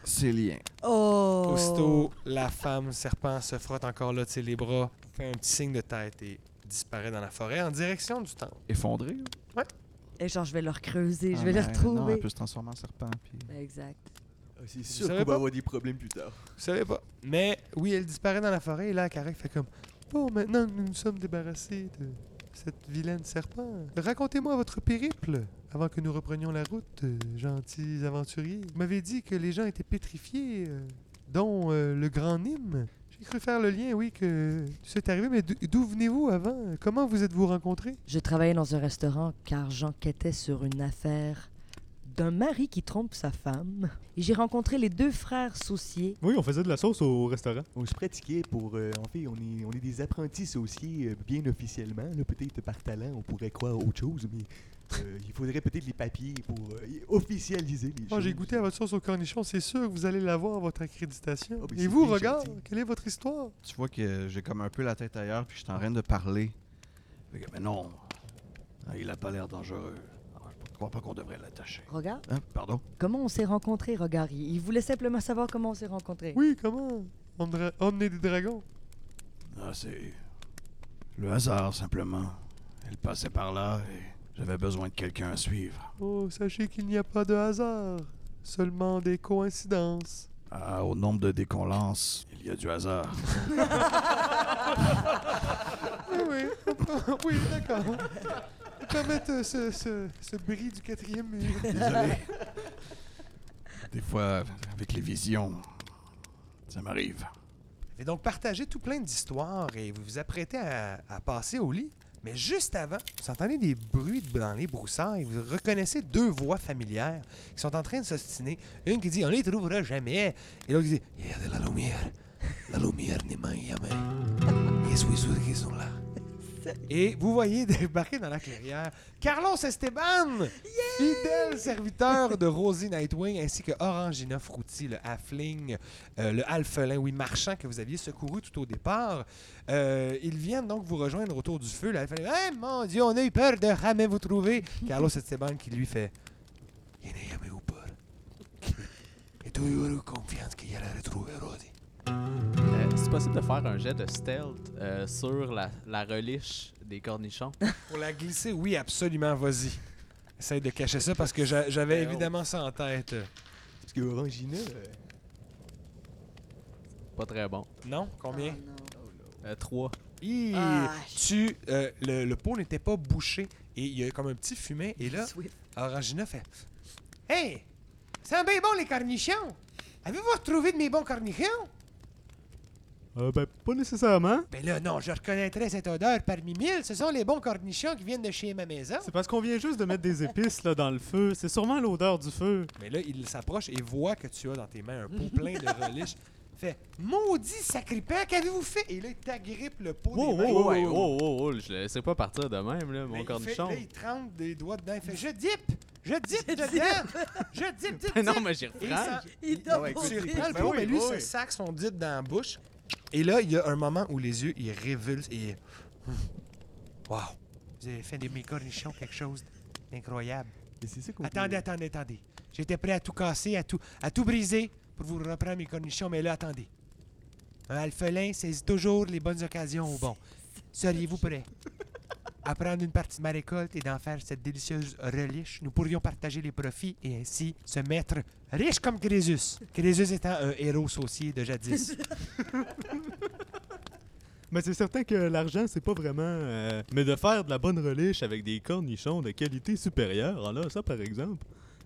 ses liens. Oh! Aussitôt, la femme serpent se frotte encore là de ses les bras, fait un petit signe de tête et disparaît dans la forêt en direction du temple. Effondré. là? Et genre, je vais leur creuser, je Ah, vais les ben, Non, retrouver. elle peut se transformer en serpent. Puis... Exact. Ah, c'est Vous sûr savez qu'on pas? va avoir des problèmes plus tard. Vous savez pas. Mais oui, elle disparaît dans la forêt et là, Karek fait comme Bon, maintenant que nous nous sommes débarrassés de cette vilaine serpent, racontez-moi votre périple avant que nous reprenions la route, gentils aventuriers. Vous m'avez dit que les gens étaient pétrifiés, euh, dont euh, le grand Nîmes. J'ai cru faire le lien, oui, que c'est arrivé, mais d'o- d'où venez-vous avant? Comment vous êtes-vous rencontrés? Je travaillais dans un restaurant car j'enquêtais sur une affaire d'un mari qui trompe sa femme. Et j'ai rencontré les deux frères sauciers. Oui, on faisait de la sauce au restaurant. On se pratiquait pour. euh, en fait, on est, on est des apprentis sauciers euh, bien officiellement. Peut-être par talent, on pourrait croire autre chose, mais euh, il faudrait peut-être les papiers pour euh, officialiser les Oh, choses. J'ai goûté à votre sauce au cornichon, c'est sûr que vous allez l'avoir, votre accréditation. Ah, ben, et vous, regarde, gentil. quelle est votre histoire? Tu vois que j'ai comme un peu la tête ailleurs, puis je suis en train de parler. Mais non. Il a pas l'air dangereux. Crois pas qu'on devrait l'attacher. Regarde, Hein? Pardon? comment on s'est rencontrés, regarde? Il il voulait simplement savoir comment on s'est rencontrés. Oui, comment? Emmener Emmener des dragons Ah, c'est. Le hasard, simplement. Elle passait par là et j'avais besoin de quelqu'un à suivre. Oh, sachez qu'il n'y a pas de hasard, seulement des coïncidences. Ah, au nombre de dés qu'on lance, il y a du hasard. Oui, oui, oui, d'accord. On peut mettre euh, ce, ce, ce bris du quatrième mur. Désolé. Des fois, avec les visions, ça m'arrive. Et donc, partagez tout plein d'histoires et vous vous apprêtez à, à passer au lit. Mais juste avant, vous entendez des bruits de- dans les broussailles et vous reconnaissez deux voix familières qui sont en train de s'ostiner. Une qui dit On les trouvera jamais. Et l'autre qui dit Il y a de la lumière. La lumière n'est pas jamais. Et suis sûr qu'ils sont là. Et vous voyez débarquer dans la clairière Carlos Esteban, fidèle serviteur de Rosie Nightwing, ainsi que Orangina Frutti, le halfling, euh, le alphelin, oui, marchand que vous aviez secouru tout au départ. Euh, ils viennent donc vous rejoindre autour du feu. L'alphelin, hey, mon Dieu, on a eu peur de jamais vous trouver. Carlos Esteban qui lui fait, Il n'est jamais eu peur. Et tu, eu confiance qu'il allait retrouver Rosie. C'est possible de faire un jet de stealth euh, sur la, la reliche des cornichons? Pour la glisser, oui, absolument, vas-y. Essaye de cacher ça parce que j'a- j'avais évidemment ça en tête. Parce que Orangina. euh, Pas très bon. Non? Combien? Euh, 3. Hi! Ah, tu, euh, le, le pot n'était pas bouché et il y a comme un petit fumet. Et là, Swift. Orangina fait Hey! C'est bien bon les cornichons! Avez-vous retrouvé de mes bons cornichons? Euh, ben, pas nécessairement. Ben là, non, je reconnaîtrais cette odeur parmi mille. Ce sont les bons cornichons qui viennent de chez ma maison. C'est parce qu'on vient juste de mettre des épices là, dans le feu. C'est sûrement l'odeur du feu. Mais là, il s'approche et voit que tu as dans tes mains un pot plein de relish. Fait Maudit sacripant, qu'avez-vous fait? Et là, il t'agrippe le pot Wow, des mains. wow, Oh, oh, oh, oh, je le laissais pas partir de même, là, mon il cornichon. Fait, là, il trempe des doigts dedans. Il fait Je dippe! Je dedans! Je dippe, dippe, non, dippe! mais j'y reprends. ça- Il il- doit ouais, mourir. tu reprends le pot, mais lui, oui. se sac son dip dans la bouche. Et là, il y a un moment où les yeux, ils révulsent et. Hum. Wow! Vous avez fait de mes cornichons quelque chose d'incroyable. Et c'est ça qu'on Attendez, attendez, attendez. J'étais prêt à tout casser, à tout, à tout briser pour vous reprendre mes cornichons, mais là, attendez. Un alphelin saisit toujours les bonnes occasions au bon. Seriez-vous prêt? à prendre une partie de ma récolte et d'en faire cette délicieuse reliche? Nous pourrions partager les profits et ainsi se mettre riches comme Crésus. Crésus étant un héros saucier de jadis. Mais c'est certain que l'argent, c'est pas vraiment. euh, Mais de faire de la bonne reliche avec des cornichons de qualité supérieure, ah là, ça par exemple,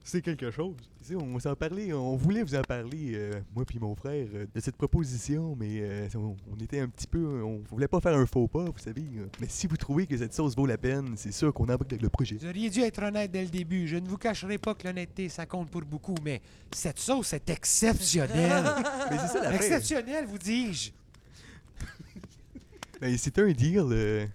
c'est quelque chose. On s'en parlait, on voulait vous en parler, euh, moi puis mon frère, euh, de cette proposition, mais euh, on, on était un petit peu, on voulait pas faire un faux pas, vous savez. euh. Mais si vous trouvez que cette sauce vaut la peine, c'est sûr qu'on embarque avec le projet. Vous auriez dû être honnête dès le début. Je ne vous cacherai pas que l'honnêteté, ça compte pour beaucoup, mais cette sauce est exceptionnelle. Mais c'est ça l'affaire. exceptionnelle, vous dis-je. Ben, c'est un deal.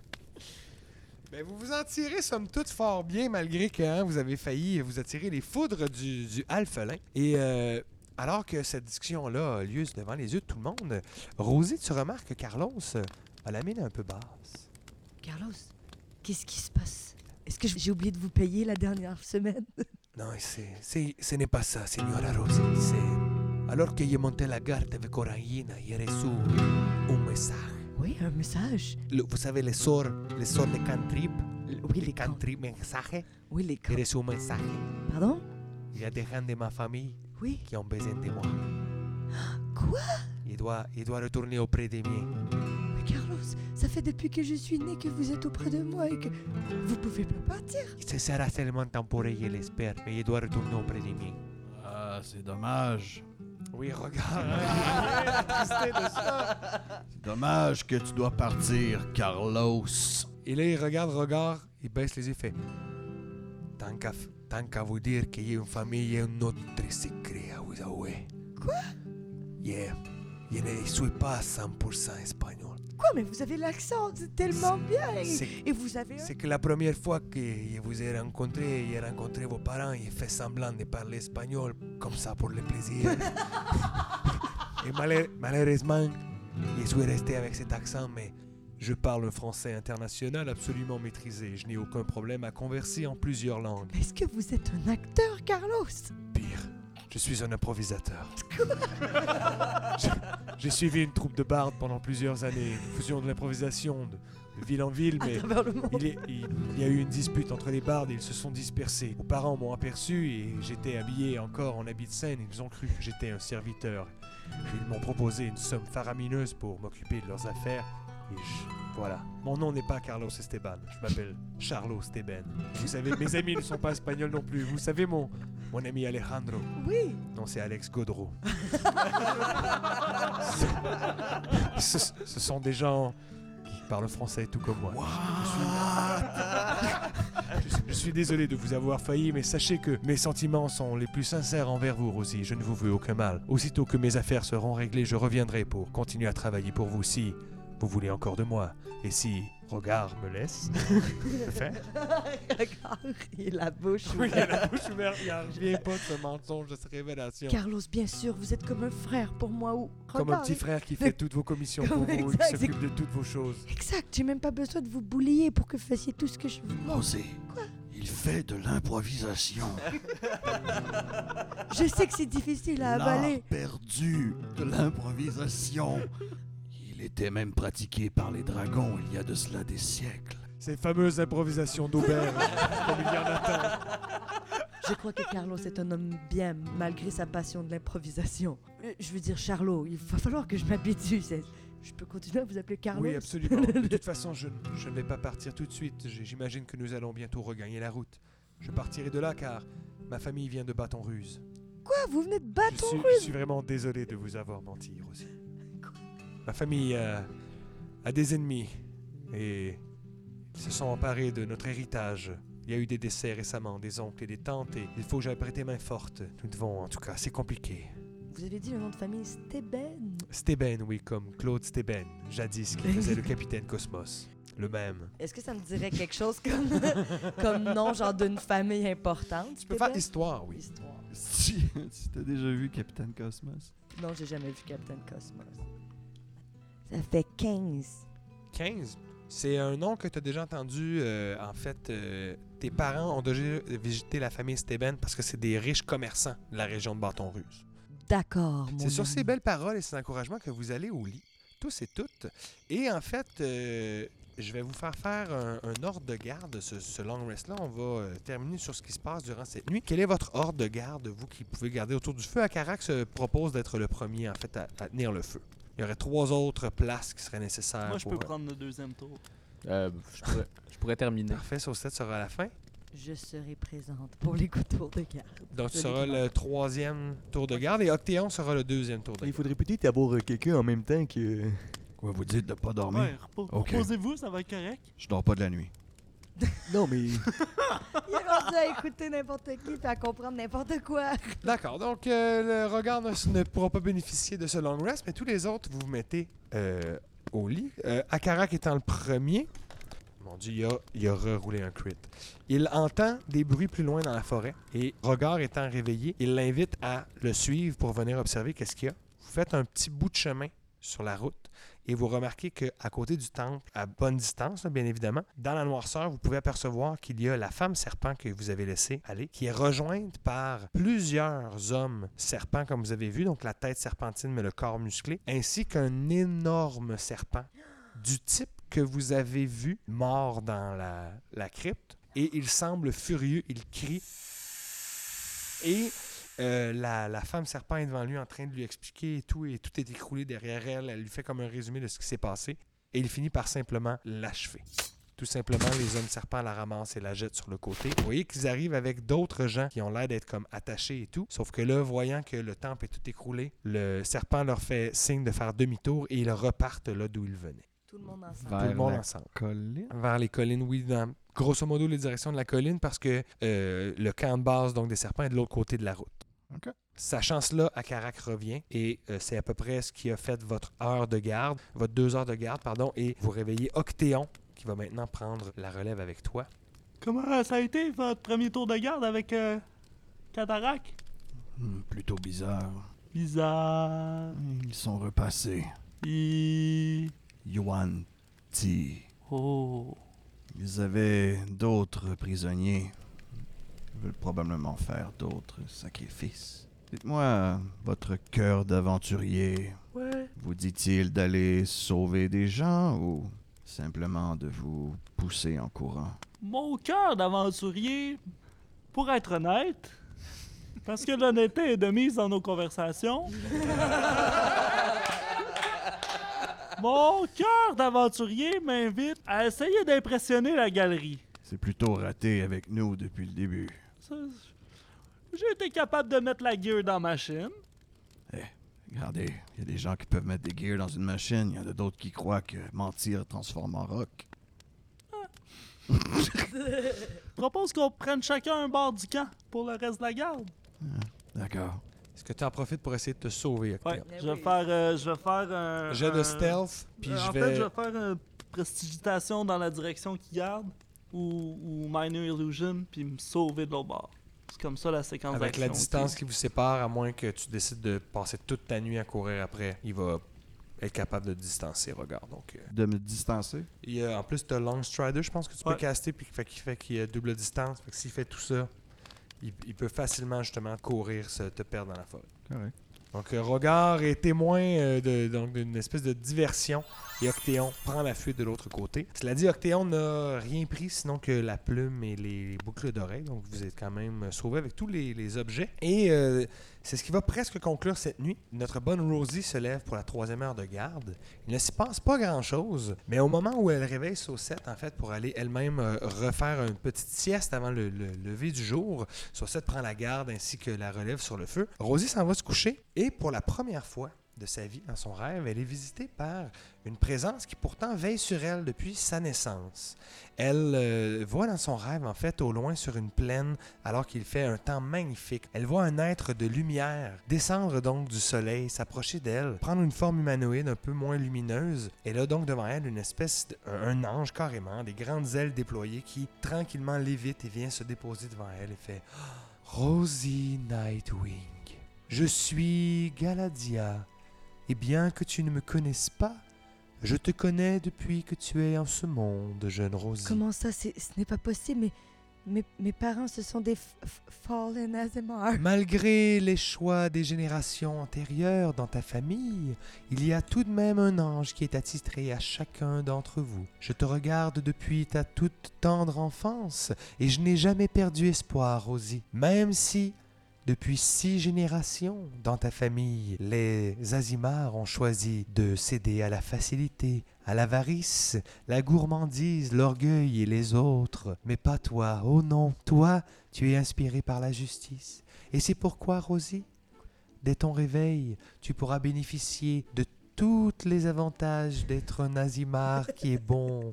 Euh, Ben, vous vous en tirez somme toute fort bien, malgré que hein, vous avez failli vous attirer les foudres du, du alphelin. Et euh, alors que cette discussion-là a lieu devant les yeux de tout le monde, Rosie, tu remarques que Carlos euh, a la mine un peu basse. Carlos, qu'est-ce qui se passe? Est-ce que j'ai oublié de vous payer la dernière semaine? Non, c'est, c'est- ce n'est pas ça, señora Rosie. C'est... Alors que j'ai monté la garde avec Orangina, j'ai reçu un message. Oui, un message. Le- vous savez, les sorts, les sorts de cantrip, Oui, les can- cantrip mensajes, Oui, les can- reçu un message. Pardon? Il y a des gens de ma famille Oui. qui ont besoin de moi. Quoi? Il doit, il doit retourner auprès des miens. Mais Carlos, ça fait depuis que je suis né que vous êtes auprès de moi et que vous pouvez pas partir. Ce sera seulement temporaire, je l'espère, mais il doit retourner auprès des miens. Ah, c'est dommage. Oui, regarde. C'est dommage que tu dois partir, Carlos. Et là, il regarde, regarde, il baisse les yeux, fait Tant qu'à, tant qu'à vous dire qu'il y a une famille, il y a un autre secret à vous avouer. Quoi? Yeah. Je ne suis pas 100% espagnol. Quoi, mais vous avez l'accent tellement bien. et- C'est, Et vous avez un... c'est que la première fois que je vous ai rencontré, j'ai rencontré vos parents, j'ai fait semblant de parler espagnol, comme ça pour le plaisir. Et malheur- malheureusement, je suis resté avec cet accent, mais je parle un français international absolument maîtrisé. Je n'ai aucun problème à converser en plusieurs langues. Est-ce que vous êtes un acteur, Carlos? Je suis un improvisateur. J'ai suivi une troupe de bardes pendant plusieurs années. Nous faisions de l'improvisation de, de ville en ville, mais il, est- il- il y a eu une dispute entre les bardes et ils se sont dispersés. Mes parents m'ont aperçu et j'étais habillé encore en habit de scène. Ils ont cru que j'étais un serviteur. Ils m'ont proposé une somme faramineuse pour m'occuper de leurs affaires. Et je- voilà. Mon nom n'est pas Carlos Esteban. Je m'appelle Charlo Esteban. Vous savez, mes amis ne sont pas espagnols non plus. Vous savez, mon, mon ami Alejandro. Oui. Non, c'est Alex Godreau. ce, ce sont des gens qui parlent français tout comme moi. Je suis, je suis désolé de vous avoir failli, mais sachez que mes sentiments sont les plus sincères envers vous, Rosie. Je ne vous veux aucun mal. Aussitôt que mes affaires seront réglées, je reviendrai pour continuer à travailler pour vous si vous voulez encore de moi. Et si Regard me laisse le faire. Regarde, il a la bouche Oui, il a ouverte. la bouche ouverte. Il n'en revient pas de ce mensonge, de cette révélation. Carlos, bien sûr, vous êtes comme un frère pour moi ou... Comme un petit frère qui fait toutes vos commissions pour vous, et qui Exact, s'occupe de toutes vos choses. Exact, j'ai même pas besoin de vous boulier pour que vous fassiez tout ce que je vous demande. Rosé, Il fait de l'improvisation. Je sais que c'est difficile à L'art avaler. perdu de l'improvisation. Il était même pratiqué par les dragons il y a de cela des siècles. Ces fameuses improvisations d'auberge, comme il y en a tant. Je crois que Carlos est un homme bien, malgré sa passion de l'improvisation. Euh, Je veux dire, Charlot, il va falloir que je m'habitue. Je peux continuer à vous appeler Carlos? Oui, absolument. De toute façon, je, je ne vais pas partir tout de suite. J'imagine que nous allons bientôt regagner la route. Je partirai de là car ma famille vient de Bâton Ruse. Quoi, vous venez de Je Bâton suis, Rouge je suis vraiment désolé de vous avoir menti, Rosie. Ma famille euh, a des ennemis et ils se sont emparés de notre héritage. Il y a eu des décès récemment, des oncles et des tantes, et il faut que j'aille prêter main forte. Nous devons, en tout cas, c'est compliqué. Vous avez dit le nom de famille Steben? Steben, oui, comme Claude Steben, jadis qui faisait le capitaine Cosmos. Le même. Est-ce que ça me dirait quelque chose comme, comme nom, genre d'une famille importante? Tu peux faire l'histoire, oui. Histoire. Si, si t'as déjà vu Capitaine Cosmos. Non, j'ai jamais vu Captain Cosmos. Ça fait 15. 15. C'est un nom que tu as déjà entendu. euh, en fait, euh, tes parents ont déjà visité la famille Steben parce que c'est des riches commerçants de la région de Bâton-Russe. D'accord, mon C'est sur ces belles paroles et ces encouragements que vous allez au lit, tous et toutes. Et en fait, euh, je vais vous faire faire un, un ordre de garde, ce, ce long rest-là. On va terminer sur ce qui se passe durant cette nuit. Quel est votre ordre de garde, vous qui pouvez garder autour du feu? Akarax se propose d'être le premier, en fait, à, à tenir le feu. Il y aurait trois autres places qui seraient nécessaires. Moi, je pour, peux euh, prendre le deuxième tour. Euh, je, pourrais, je pourrais terminer. Parfait, Saucette sera à la fin. Je serai présente pour les coups de tour de garde. Donc, tu seras le troisième tour de garde et Octéon sera le deuxième tour de Il garde. faudrait peut-être avoir quelqu'un en même temps que. Quoi, vous dites de pas dormir? Ouais, reposez-vous, ça va être correct. Je dors pas de la nuit. Non, mais. Il est rendu à écouter n'importe qui et à comprendre n'importe quoi. D'accord, donc euh, le regard ne, ne pourra pas bénéficier de ce long rest, mais tous les autres, vous vous mettez euh, au lit. Euh, Akarak étant le premier, mon dieu, il a, il a reroulé un crit. Il entend des bruits plus loin dans la forêt et Regard étant réveillé, il l'invite à le suivre pour venir observer qu'est-ce qu'il y a. Vous faites un petit bout de chemin sur la route et vous remarquez qu'à côté du temple, à bonne distance, bien évidemment, dans la noirceur, vous pouvez apercevoir qu'il y a la femme serpent que vous avez laissée aller, qui est rejointe par plusieurs hommes serpents, comme vous avez vu, donc la tête serpentine, mais le corps musclé, ainsi qu'un énorme serpent du type que vous avez vu mort dans la, la crypte. Et il semble furieux, il crie. Et euh, la, la femme serpent est devant lui en train de lui expliquer et tout, et tout est écroulé derrière elle. Elle lui fait comme un résumé de ce qui s'est passé. Et il finit par simplement l'achever. Tout simplement, les hommes serpents la ramassent et la jettent sur le côté. Vous voyez qu'ils arrivent avec d'autres gens qui ont l'air d'être comme attachés et tout. Sauf que là, voyant que le temple est tout écroulé, le serpent leur fait signe de faire demi-tour et ils repartent là d'où ils venaient. Tout le monde ensemble. Vers Tout le monde la ensemble. colline? Vers les collines, oui, dans grosso modo les directions de la colline parce que euh, le camp de base donc des serpents est de l'autre côté de la route. OK. Sachant cela, Akarak revient et euh, c'est à peu près ce qui a fait votre heure de garde, votre deux heures de garde, pardon, et vous réveillez Octéon qui va maintenant prendre la relève avec toi. Comment ça a été votre premier tour de garde avec euh? Hmm, plutôt bizarre. Bizarre. Ils sont repassés. I... Yuan Ti. Oh. Ils avaient d'autres prisonniers. Veulent probablement faire d'autres sacrifices. Dites-moi, votre cœur d'aventurier, Ouais. vous dit-il d'aller sauver des gens ou simplement de vous pousser en courant? Mon cœur d'aventurier, pour être honnête, parce que l'honnêteté est de mise dans nos conversations. Mon cœur d'aventurier m'invite à essayer d'impressionner la galerie. C'est plutôt raté avec nous depuis le début. J'ai été capable de mettre la gear dans ma chaîne. Regardez, il y a des gens qui peuvent mettre des gears dans une machine, il y en a d'autres qui croient que mentir transforme en rock. Propose qu'on prenne chacun un bord du camp pour le reste de la garde. D'accord. Est-ce que tu en profites pour essayer de te sauver? Ouais, je vais oui. faire, euh, je vais faire un. Jet de stealth, puis Euh, je en vais... fait, je vais faire une prestidigitation dans la direction qu'il garde ou, ou Minor Illusion puis me sauver de l'autre bord. C'est comme ça la séquence Avec la distance qui vous sépare, à moins que tu décides de passer toute ta nuit à courir après, il va être capable de distancer Regard. Donc, euh, De me distancer? il y a, en plus, tu as Long Strider, je pense que tu peux caster, puis fait qu'il fait qu'il y a double distance. Fait que s'il fait tout ça, il, il peut facilement, justement, courir, se, te perdre dans la forêt. Correct. Donc, euh, Rogard est témoin euh, d'une espèce de diversion et Octéon prend la fuite de l'autre côté. Cela dit, Octéon n'a rien pris sinon que la plume et les boucles d'oreilles. Donc, vous êtes quand même sauvé avec tous les, les objets. Et euh, c'est ce qui va presque conclure cette nuit. Notre bonne Rosie se lève pour la troisième heure de garde. Il ne s'y passe pas grand-chose, mais au moment où elle réveille Saucette, en fait, pour aller elle-même euh, refaire une petite sieste avant le, le lever du jour, Saucette prend la garde ainsi que la relève sur le feu. Rosie s'en va se coucher et pour la première fois de sa vie, dans son rêve, elle est visitée par une présence qui pourtant veille sur elle depuis sa naissance. Elle euh, voit dans son rêve, en fait, au loin sur une plaine, alors qu'il fait un temps magnifique. Elle voit un être de lumière descendre donc du soleil, s'approcher d'elle, prendre une forme humanoïde un peu moins lumineuse. Elle a donc devant elle une espèce de, un un ange carrément, des grandes ailes déployées qui tranquillement lévite et vient se déposer devant elle et fait Rosie Nightwing, je suis Galadia, et bien que tu ne me connaisses pas, je te connais depuis que tu es en ce monde, jeune Rosie. Comment ça, ce n'est pas possible, mais mes, mes parents, ce sont des Fallen Azemar. Malgré les choix des générations antérieures dans ta famille, il y a tout de même un ange qui est attitré à chacun d'entre vous. Je te regarde depuis ta toute tendre enfance et je n'ai jamais perdu espoir, Rosie. Même si, depuis six générations dans ta famille, les Azimars ont choisi de céder à la facilité, à l'avarice, la gourmandise, l'orgueil et les autres. Mais pas toi, oh non, toi, tu es inspiré par la justice. Et c'est pourquoi, Rosie, dès ton réveil, tu pourras bénéficier de tous les avantages d'être un Azimar qui est bon.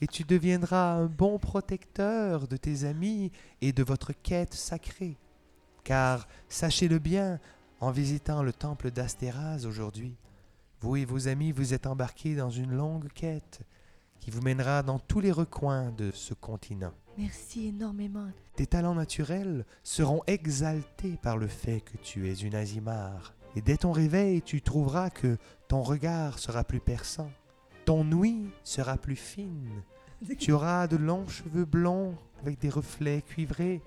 Et tu deviendras un bon protecteur de tes amis et de votre quête sacrée. Car, sachez-le bien, en visitant le temple d'Astéraz aujourd'hui, vous et vos amis vous êtes embarqués dans une longue quête qui vous mènera dans tous les recoins de ce continent. Merci énormément. Tes talents naturels seront exaltés par le fait que tu es une Azimar. Et dès ton réveil, tu trouveras que ton regard sera plus perçant, ton ouïe sera plus fine, tu auras de longs cheveux blonds avec des reflets cuivrés,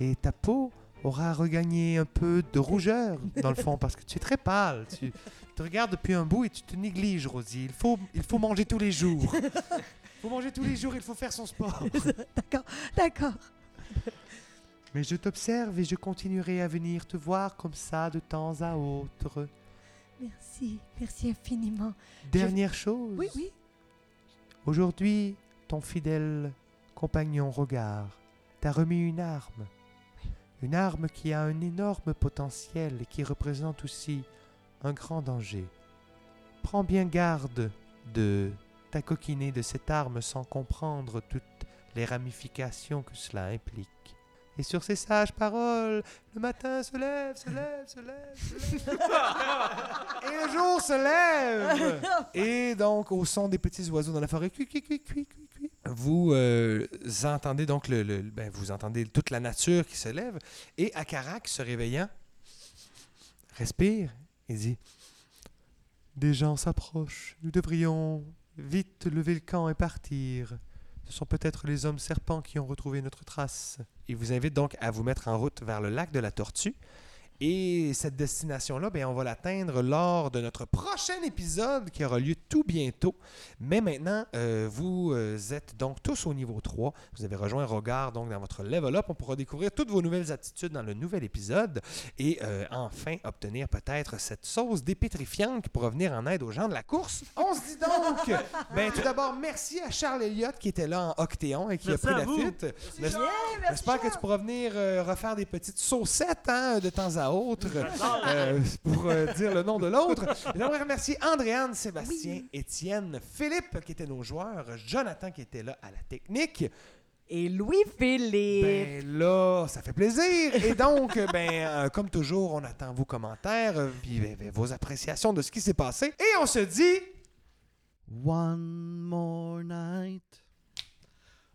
et ta peau aura regagné un peu de rougeur dans le fond parce que tu es très pâle. Tu te regardes depuis un bout et tu te négliges, Rosie. Il faut, il faut manger tous les jours. Il faut manger tous les jours, il faut faire son sport. D'accord, d'accord. Mais je t'observe et je continuerai à venir te voir comme ça de temps à autre. Merci, merci infiniment. Dernière chose. Oui, oui. Aujourd'hui, ton fidèle compagnon Regard t'a remis une arme. Une arme qui a un énorme potentiel et qui représente aussi un grand danger. Prends bien garde de t'acoquiner de cette arme sans comprendre toutes les ramifications que cela implique. Et sur ces sages paroles, le matin se lève, se lève, se lève, se lève. Et le jour se lève. Et donc, au son des petits oiseaux dans la forêt, cui, cui, cui, cui, cui, cui, vous euh, entendez donc le, ben, vous entendez toute la nature qui se lève. Et Akarak, se réveillant, respire et dit Des gens s'approchent. Nous devrions vite lever le camp et partir. Ce sont peut-être les hommes serpents qui ont retrouvé notre trace. Il vous invite donc à vous mettre en route vers le lac de la Tortue. Et cette destination-là, ben, on va l'atteindre lors de notre prochain épisode qui aura lieu tout bientôt. Mais maintenant, euh, vous euh, êtes donc tous au niveau 3. Vous avez rejoint Regard donc dans votre level up. On pourra découvrir toutes vos nouvelles attitudes dans le nouvel épisode et euh, enfin obtenir peut-être cette sauce dépétrifiante qui pourra venir en aide aux gens de la course. On se dit donc, ben, tout d'abord, merci à Charles Elliott qui était là en Octéon et qui Merci a pris la fuite. J'espère que tu pourras venir euh, refaire des petites saucettes hein, de temps à autre euh, pour euh, dire le nom de l'autre. J'aimerais remercier Andréane, Sébastien, Étienne, Philippe qui étaient nos joueurs, Jonathan qui était là à la technique. Et Louis-Philippe. Ben là, ça fait plaisir. Et donc, euh, ben, euh, comme toujours, on attend vos commentaires, puis ben, ben, vos appréciations de ce qui s'est passé. Et on se dit... One more night.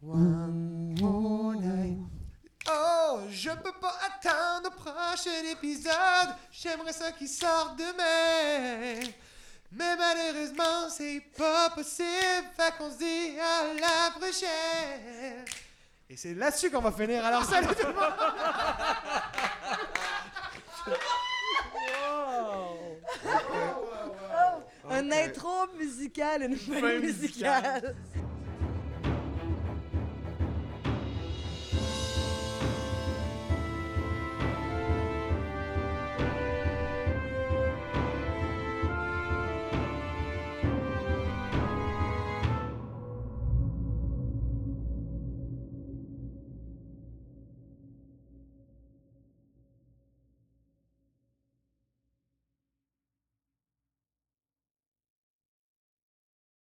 One more night. Oh, je peux pas attendre le prochain épisode. J'aimerais ça qu'il sorte demain. Mais malheureusement, c'est pas possible. Fait qu'on se dit à la prochaine. Et c'est là-dessus qu'on va finir. Alors, salut tout le monde! Un intro musical, une fin musicale.